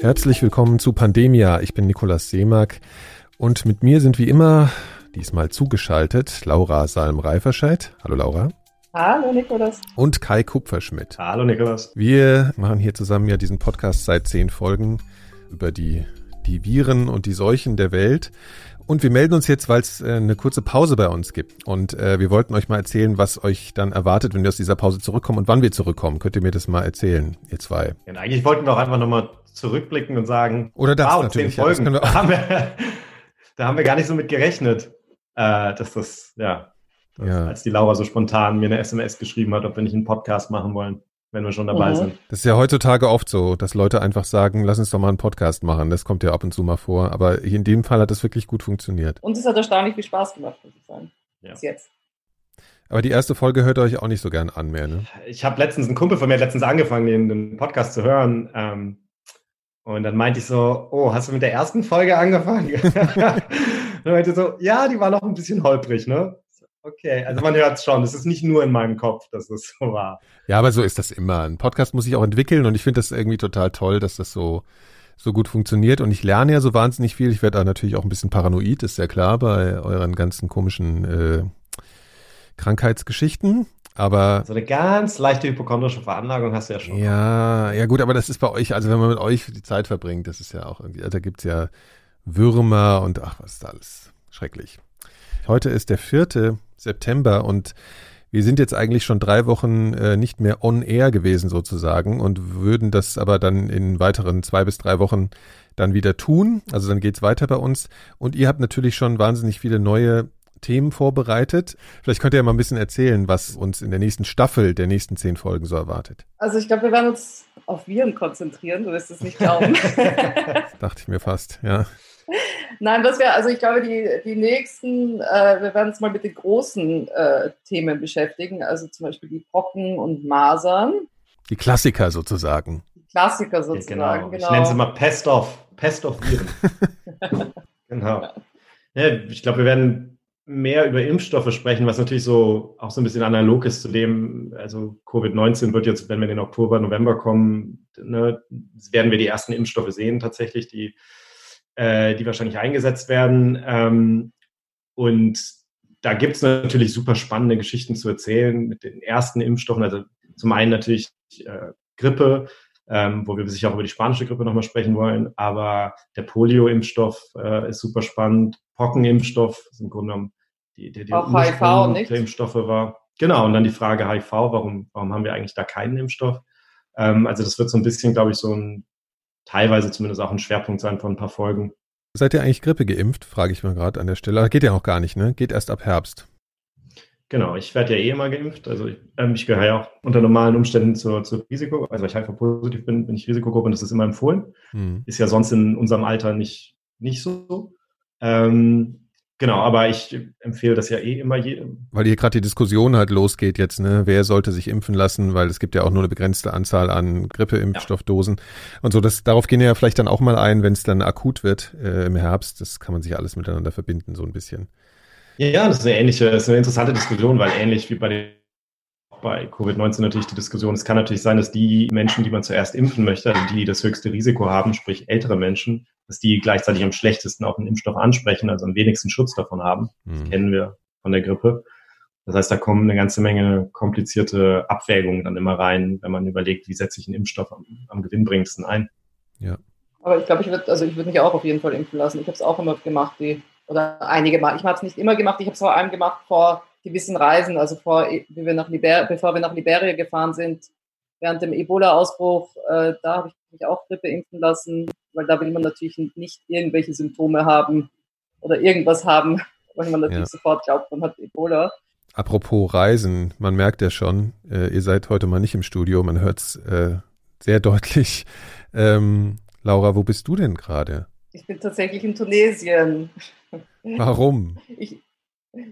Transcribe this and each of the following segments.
Herzlich willkommen zu Pandemia. Ich bin Nikolaus Seemack und mit mir sind wie immer diesmal zugeschaltet Laura Salm-Reiferscheid. Hallo Laura. Hallo Nikolaus. Und Kai Kupferschmidt. Hallo Nikolaus. Wir machen hier zusammen ja diesen Podcast seit zehn Folgen über die, die Viren und die Seuchen der Welt. Und wir melden uns jetzt, weil es äh, eine kurze Pause bei uns gibt. Und äh, wir wollten euch mal erzählen, was euch dann erwartet, wenn wir aus dieser Pause zurückkommen und wann wir zurückkommen. Könnt ihr mir das mal erzählen, ihr zwei? Ja, eigentlich wollten wir auch einfach nochmal zurückblicken und sagen, Oder das wow, natürlich. Zehn Folgen. Ja, da, haben wir, da haben wir gar nicht so mit gerechnet, äh, dass das, ja, dass, ja, als die Laura so spontan mir eine SMS geschrieben hat, ob wir nicht einen Podcast machen wollen wenn wir schon dabei mhm. sind. Das ist ja heutzutage oft so, dass Leute einfach sagen, lass uns doch mal einen Podcast machen. Das kommt ja ab und zu mal vor. Aber in dem Fall hat das wirklich gut funktioniert. Und es hat erstaunlich viel Spaß gemacht, muss ich sagen. Ja. Bis jetzt. Aber die erste Folge hört ihr euch auch nicht so gern an mehr, ne? Ich habe letztens, ein Kumpel von mir hat letztens angefangen, den, den Podcast zu hören. Ähm, und dann meinte ich so, oh, hast du mit der ersten Folge angefangen? dann meinte so, ja, die war noch ein bisschen holprig, ne? Okay, also man hört es schon. Es ist nicht nur in meinem Kopf, dass es so war. Ja, aber so ist das immer. Ein Podcast muss sich auch entwickeln und ich finde das irgendwie total toll, dass das so, so gut funktioniert. Und ich lerne ja so wahnsinnig viel. Ich werde da natürlich auch ein bisschen paranoid, ist ja klar, bei euren ganzen komischen äh, Krankheitsgeschichten. Aber so eine ganz leichte hypochondrische Veranlagung hast du ja schon. Ja, ja gut, aber das ist bei euch, also wenn man mit euch die Zeit verbringt, das ist ja auch irgendwie, da gibt's ja Würmer und ach, was ist da alles schrecklich. Heute ist der vierte September und wir sind jetzt eigentlich schon drei Wochen äh, nicht mehr on air gewesen sozusagen und würden das aber dann in weiteren zwei bis drei Wochen dann wieder tun. Also dann geht's weiter bei uns. Und ihr habt natürlich schon wahnsinnig viele neue Themen vorbereitet. Vielleicht könnt ihr ja mal ein bisschen erzählen, was uns in der nächsten Staffel der nächsten zehn Folgen so erwartet. Also ich glaube, wir werden uns auf Viren konzentrieren, du wirst es nicht glauben. Dachte ich mir fast, ja. Nein, was wir, also ich glaube, die, die nächsten, äh, wir werden uns mal mit den großen äh, Themen beschäftigen, also zum Beispiel die Pocken und Masern. Die Klassiker sozusagen. Die Klassiker sozusagen, ja, genau. genau. Ich nenne sie mal Pest of, Pest of Viren. genau. Ja, ich glaube, wir werden mehr über Impfstoffe sprechen, was natürlich so auch so ein bisschen analog ist zu dem, also Covid-19 wird jetzt, wenn wir in den Oktober, November kommen, ne, werden wir die ersten Impfstoffe sehen tatsächlich, die äh, die wahrscheinlich eingesetzt werden. Ähm, und da gibt es natürlich super spannende Geschichten zu erzählen mit den ersten Impfstoffen. Also zum einen natürlich äh, Grippe, ähm, wo wir sicher auch über die spanische Grippe nochmal sprechen wollen. Aber der Polio-Impfstoff äh, ist super spannend. Pockenimpfstoff ist im Grunde genommen die, die, die auch HIV nicht? der Impfstoffe war. Genau, und dann die Frage HIV, warum, warum haben wir eigentlich da keinen Impfstoff? Ähm, also das wird so ein bisschen, glaube ich, so ein teilweise zumindest auch ein Schwerpunkt sein von ein paar Folgen. Seid ihr eigentlich Grippe geimpft, frage ich mal gerade an der Stelle. Geht ja noch gar nicht, ne? Geht erst ab Herbst. Genau, ich werde ja eh immer geimpft. Also ich, ähm, ich gehöre ja auch unter normalen Umständen zur, zur Risiko. Also weil ich einfach positiv bin, bin ich Risikogruppe und das ist immer empfohlen. Hm. Ist ja sonst in unserem Alter nicht, nicht so. Ähm, Genau, aber ich empfehle das ja eh immer jedem. Weil hier gerade die Diskussion halt losgeht jetzt, ne? Wer sollte sich impfen lassen, weil es gibt ja auch nur eine begrenzte Anzahl an Grippeimpfstoffdosen ja. und so. Das, darauf gehen wir ja vielleicht dann auch mal ein, wenn es dann akut wird äh, im Herbst. Das kann man sich alles miteinander verbinden, so ein bisschen. Ja, das ist eine ähnliche, das ist eine interessante Diskussion, weil ähnlich wie bei den bei Covid-19 natürlich die Diskussion. Es kann natürlich sein, dass die Menschen, die man zuerst impfen möchte, also die, die das höchste Risiko haben, sprich ältere Menschen, dass die gleichzeitig am schlechtesten auch einen Impfstoff ansprechen, also am wenigsten Schutz davon haben. Das mhm. kennen wir von der Grippe. Das heißt, da kommen eine ganze Menge komplizierte Abwägungen dann immer rein, wenn man überlegt, wie setze ich einen Impfstoff am, am gewinnbringendsten ein. Ja. Aber ich glaube, ich würde also ich würde mich auch auf jeden Fall impfen lassen. Ich habe es auch immer gemacht, die, oder einige Mal. Ich habe es nicht immer gemacht, ich habe es vor allem gemacht vor gewissen Reisen, also vor, wie wir nach Liber bevor wir nach Liberia gefahren sind, während dem Ebola-Ausbruch, äh, da habe ich mich auch Grippe impfen lassen, weil da will man natürlich nicht irgendwelche Symptome haben oder irgendwas haben, weil man natürlich ja. sofort glaubt, man hat Ebola. Apropos Reisen, man merkt ja schon, äh, ihr seid heute mal nicht im Studio, man hört es äh, sehr deutlich. Ähm, Laura, wo bist du denn gerade? Ich bin tatsächlich in Tunesien. Warum? Ich,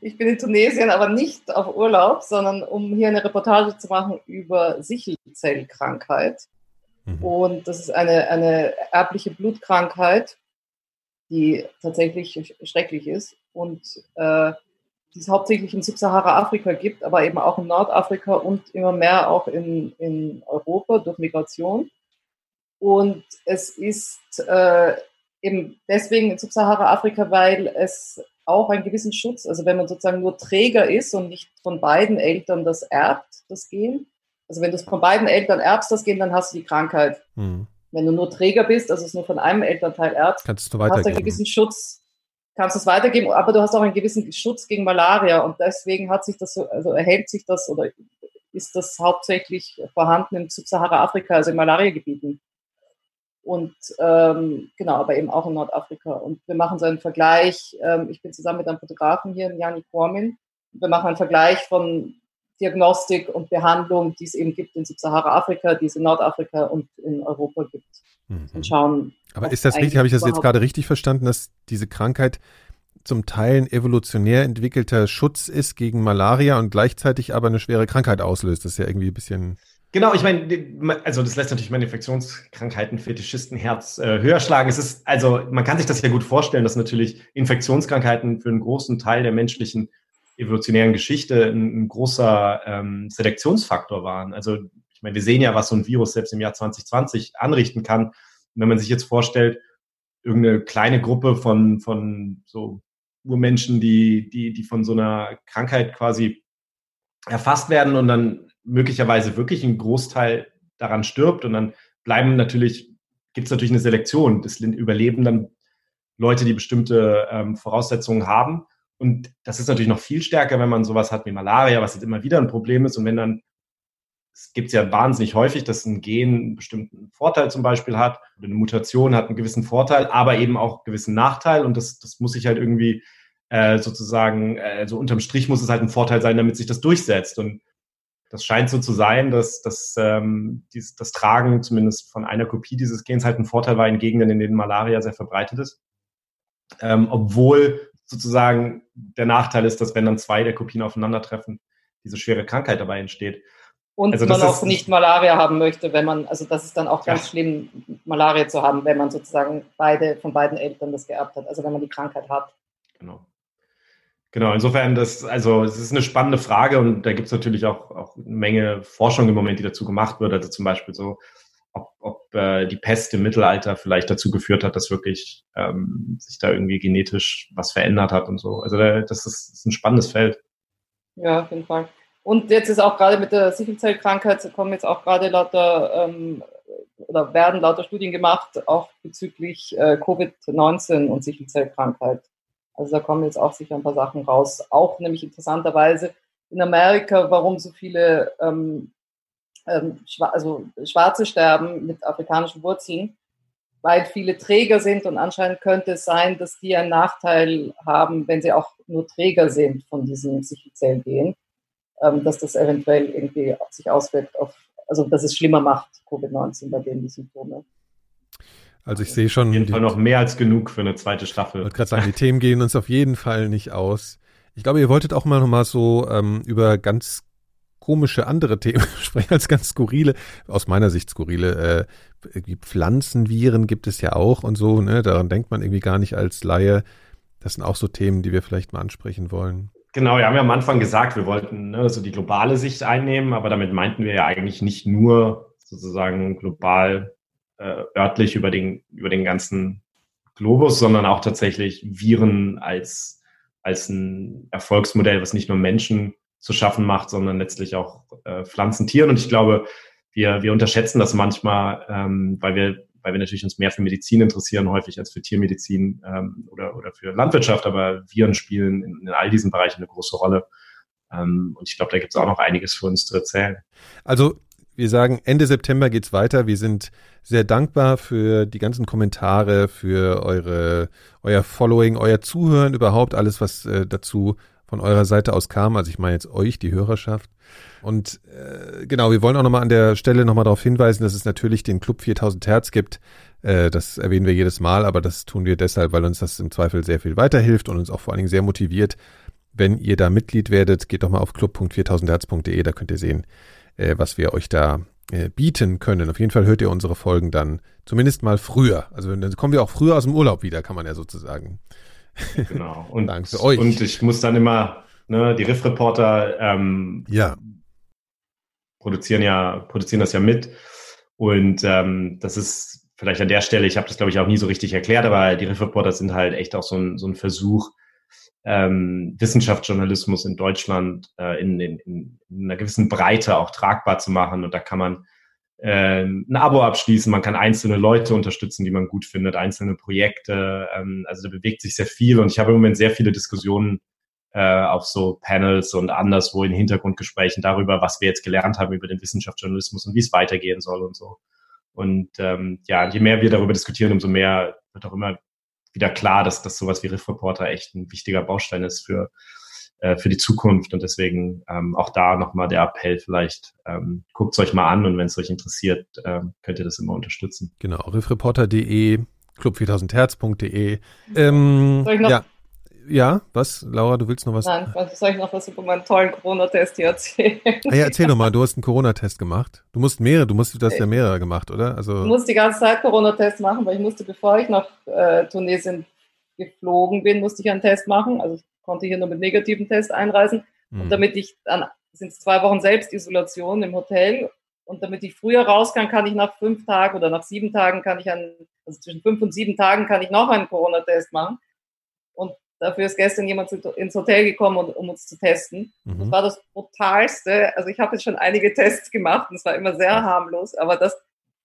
ich bin in Tunesien, aber nicht auf Urlaub, sondern um hier eine Reportage zu machen über Sichelzellkrankheit. Mhm. Und das ist eine, eine erbliche Blutkrankheit, die tatsächlich schrecklich ist und äh, die es hauptsächlich in Subsahara-Afrika gibt, aber eben auch in Nordafrika und immer mehr auch in, in Europa durch Migration. Und es ist äh, eben deswegen in Subsahara-Afrika, weil es auch einen gewissen Schutz, also wenn man sozusagen nur Träger ist und nicht von beiden Eltern das erbt, das Gen. Also wenn du es von beiden Eltern erbst, das Gen, dann hast du die Krankheit. Hm. Wenn du nur Träger bist, also es nur von einem Elternteil erbst, kannst du weitergeben. hast du einen gewissen Schutz, kannst du es weitergeben, aber du hast auch einen gewissen Schutz gegen Malaria und deswegen hat sich das so, also erhält sich das oder ist das hauptsächlich vorhanden im Subsahara-Afrika, also in Malariagebieten. Und ähm, genau, aber eben auch in Nordafrika. Und wir machen so einen Vergleich. Ähm, ich bin zusammen mit einem Fotografen hier, Jani Kormin. Wir machen einen Vergleich von Diagnostik und Behandlung, die es eben gibt in Subsahara-Afrika, die es in Nordafrika und in Europa gibt. Mhm. Und schauen. Aber ist das richtig? Habe ich das jetzt gerade richtig verstanden, dass diese Krankheit zum Teil ein evolutionär entwickelter Schutz ist gegen Malaria und gleichzeitig aber eine schwere Krankheit auslöst? Das ist ja irgendwie ein bisschen. Genau, ich meine, also das lässt natürlich meine Infektionskrankheiten, Fetischisten-Herz äh, höher schlagen. Es ist, also man kann sich das ja gut vorstellen, dass natürlich Infektionskrankheiten für einen großen Teil der menschlichen evolutionären Geschichte ein, ein großer ähm, Selektionsfaktor waren. Also ich meine, wir sehen ja, was so ein Virus selbst im Jahr 2020 anrichten kann. Und wenn man sich jetzt vorstellt, irgendeine kleine Gruppe von, von so Urmenschen, die, die, die von so einer Krankheit quasi erfasst werden und dann möglicherweise wirklich ein Großteil daran stirbt und dann bleiben natürlich, gibt es natürlich eine Selektion. Das überleben dann Leute, die bestimmte ähm, Voraussetzungen haben. Und das ist natürlich noch viel stärker, wenn man sowas hat wie Malaria, was jetzt immer wieder ein Problem ist. Und wenn dann, es gibt ja wahnsinnig häufig, dass ein Gen einen bestimmten Vorteil zum Beispiel hat, oder eine Mutation hat einen gewissen Vorteil, aber eben auch einen gewissen Nachteil. Und das, das muss sich halt irgendwie äh, sozusagen, also unterm Strich muss es halt ein Vorteil sein, damit sich das durchsetzt. Und das scheint so zu sein, dass, dass ähm, dies, das Tragen zumindest von einer Kopie dieses Gens halt ein Vorteil war in Gegenden, in denen Malaria sehr verbreitet ist. Ähm, obwohl sozusagen der Nachteil ist, dass wenn dann zwei der Kopien aufeinandertreffen, diese schwere Krankheit dabei entsteht. Und also man auch nicht Malaria haben möchte, wenn man, also das ist dann auch ganz ja. schlimm, Malaria zu haben, wenn man sozusagen beide von beiden Eltern das geerbt hat, also wenn man die Krankheit hat. Genau. Genau, insofern, das, also es ist eine spannende Frage und da gibt es natürlich auch, auch eine Menge Forschung im Moment, die dazu gemacht wird. Also zum Beispiel so, ob, ob äh, die Pest im Mittelalter vielleicht dazu geführt hat, dass wirklich ähm, sich da irgendwie genetisch was verändert hat und so. Also da, das, ist, das ist ein spannendes Feld. Ja, auf jeden Fall. Und jetzt ist auch gerade mit der Sichelzellkrankheit kommen jetzt auch gerade lauter ähm, oder werden lauter Studien gemacht, auch bezüglich äh, Covid-19 und Sichelzellkrankheit. Also da kommen jetzt auch sicher ein paar Sachen raus. Auch nämlich interessanterweise in Amerika, warum so viele ähm, ähm, also Schwarze sterben mit afrikanischen Wurzeln, weil viele Träger sind und anscheinend könnte es sein, dass die einen Nachteil haben, wenn sie auch nur Träger sind von diesem Sichelzellgen, ähm, dass das eventuell irgendwie sich auswirkt auf, also dass es schlimmer macht, Covid-19 bei denen die Symptome. Also ich sehe schon. Auf jeden Fall noch mehr als genug für eine zweite Staffel. Ich wollte gerade sagen, die Themen gehen uns auf jeden Fall nicht aus. Ich glaube, ihr wolltet auch mal nochmal so ähm, über ganz komische andere Themen sprechen als ganz skurrile, aus meiner Sicht skurrile. Äh, Pflanzenviren gibt es ja auch und so, ne? Daran denkt man irgendwie gar nicht als Laie. Das sind auch so Themen, die wir vielleicht mal ansprechen wollen. Genau, wir haben ja am Anfang gesagt, wir wollten ne, so die globale Sicht einnehmen, aber damit meinten wir ja eigentlich nicht nur sozusagen global äh, örtlich über den, über den ganzen Globus, sondern auch tatsächlich Viren als, als ein Erfolgsmodell, was nicht nur Menschen zu schaffen macht, sondern letztlich auch äh, Pflanzen, Tieren. Und ich glaube, wir, wir unterschätzen das manchmal, ähm, weil wir weil wir natürlich uns mehr für Medizin interessieren, häufig als für Tiermedizin ähm, oder, oder für Landwirtschaft, aber Viren spielen in, in all diesen Bereichen eine große Rolle. Ähm, und ich glaube, da gibt es auch noch einiges für uns zu erzählen. Also wir sagen, Ende September geht's weiter. Wir sind sehr dankbar für die ganzen Kommentare, für eure, euer Following, euer Zuhören, überhaupt alles, was äh, dazu von eurer Seite aus kam. Also ich meine jetzt euch, die Hörerschaft. Und äh, genau, wir wollen auch nochmal an der Stelle nochmal darauf hinweisen, dass es natürlich den Club 4000 Hertz gibt. Äh, das erwähnen wir jedes Mal, aber das tun wir deshalb, weil uns das im Zweifel sehr viel weiterhilft und uns auch vor allen Dingen sehr motiviert. Wenn ihr da Mitglied werdet, geht doch mal auf club.4000herz.de, da könnt ihr sehen, äh, was wir euch da äh, bieten können. Auf jeden Fall hört ihr unsere Folgen dann zumindest mal früher. Also dann kommen wir auch früher aus dem Urlaub wieder, kann man ja sozusagen. Genau. Und, Dank für euch. Und ich muss dann immer, ne, die Riff-Reporter ähm, ja. produzieren ja, produzieren das ja mit. Und ähm, das ist vielleicht an der Stelle, ich habe das glaube ich auch nie so richtig erklärt, aber die Riff Reporter sind halt echt auch so ein, so ein Versuch, ähm, Wissenschaftsjournalismus in Deutschland äh, in, in, in einer gewissen Breite auch tragbar zu machen. Und da kann man äh, ein Abo abschließen, man kann einzelne Leute unterstützen, die man gut findet, einzelne Projekte. Ähm, also da bewegt sich sehr viel und ich habe im Moment sehr viele Diskussionen äh, auf so Panels und anderswo in Hintergrundgesprächen darüber, was wir jetzt gelernt haben über den Wissenschaftsjournalismus und wie es weitergehen soll und so. Und ähm, ja, je mehr wir darüber diskutieren, umso mehr wird auch immer wieder klar, dass, dass sowas wie Riff Reporter echt ein wichtiger Baustein ist für, äh, für die Zukunft. Und deswegen ähm, auch da nochmal der Appell vielleicht, ähm, guckt es euch mal an und wenn es euch interessiert, ähm, könnt ihr das immer unterstützen. Genau, riffreporter.de, club4000herz.de. Ähm, ja, ja, was? Laura, du willst noch was? Nein, was soll ich noch was über meinen tollen Corona-Test hier erzählen? Ah ja, erzähl doch mal, du hast einen Corona-Test gemacht. Du musst mehrere, du musst, du hast ja mehrere gemacht, oder? Also ich musste die ganze Zeit Corona-Test machen, weil ich musste, bevor ich nach äh, Tunesien geflogen bin, musste ich einen Test machen. Also ich konnte hier nur mit negativen Test einreisen. Mhm. Und damit ich dann, sind es zwei Wochen Selbstisolation im Hotel. Und damit ich früher raus kann, kann ich nach fünf Tagen oder nach sieben Tagen kann ich einen, also zwischen fünf und sieben Tagen kann ich noch einen Corona-Test machen. Und Dafür ist gestern jemand ins Hotel gekommen, um uns zu testen. Mhm. Das war das Brutalste. Also ich habe jetzt schon einige Tests gemacht und es war immer sehr harmlos, aber das,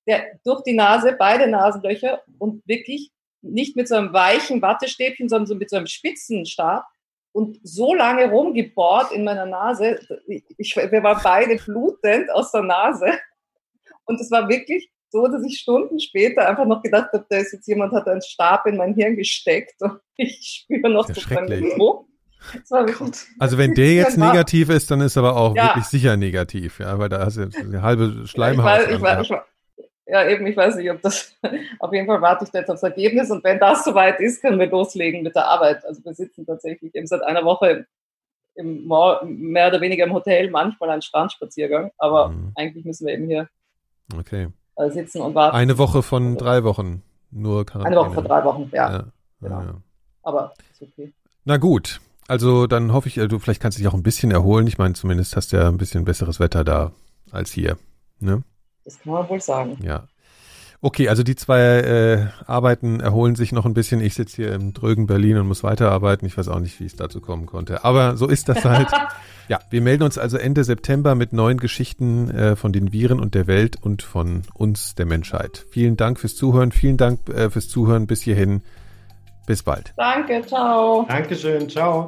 der, durch die Nase, beide Nasenlöcher und wirklich nicht mit so einem weichen Wattestäbchen, sondern so mit so einem spitzen Stab und so lange rumgebohrt in meiner Nase. Ich, wir waren beide blutend aus der Nase. Und es war wirklich so, dass ich Stunden später einfach noch gedacht habe, da ist jetzt jemand, hat einen Stab in mein Hirn gesteckt und ich spüre noch so einen Druck. Also wenn der jetzt negativ ist, dann ist aber auch ja. wirklich sicher negativ, ja, weil da hast du eine halbe Schleimhaut. Ich weiß, ich weiß, ja, eben, ich weiß nicht, ob das, auf jeden Fall warte ich jetzt aufs Ergebnis und wenn das soweit ist, können wir loslegen mit der Arbeit. Also wir sitzen tatsächlich eben seit einer Woche im, mehr oder weniger im Hotel, manchmal einen Strandspaziergang, aber mhm. eigentlich müssen wir eben hier okay äh, sitzen und warten. Eine Woche von drei Wochen, nur Quarantäne. Eine Woche von drei Wochen, ja. ja, genau. ja. Aber ist okay. Na gut, also dann hoffe ich, äh, du vielleicht kannst dich auch ein bisschen erholen. Ich meine, zumindest hast du ja ein bisschen besseres Wetter da als hier. Ne? Das kann man wohl sagen. Ja. Okay, also die zwei äh, Arbeiten erholen sich noch ein bisschen. Ich sitze hier im drögen Berlin und muss weiterarbeiten. Ich weiß auch nicht, wie es dazu kommen konnte. Aber so ist das halt. ja, wir melden uns also Ende September mit neuen Geschichten äh, von den Viren und der Welt und von uns, der Menschheit. Vielen Dank fürs Zuhören. Vielen Dank äh, fürs Zuhören bis hierhin. Bis bald. Danke, ciao. Dankeschön, ciao.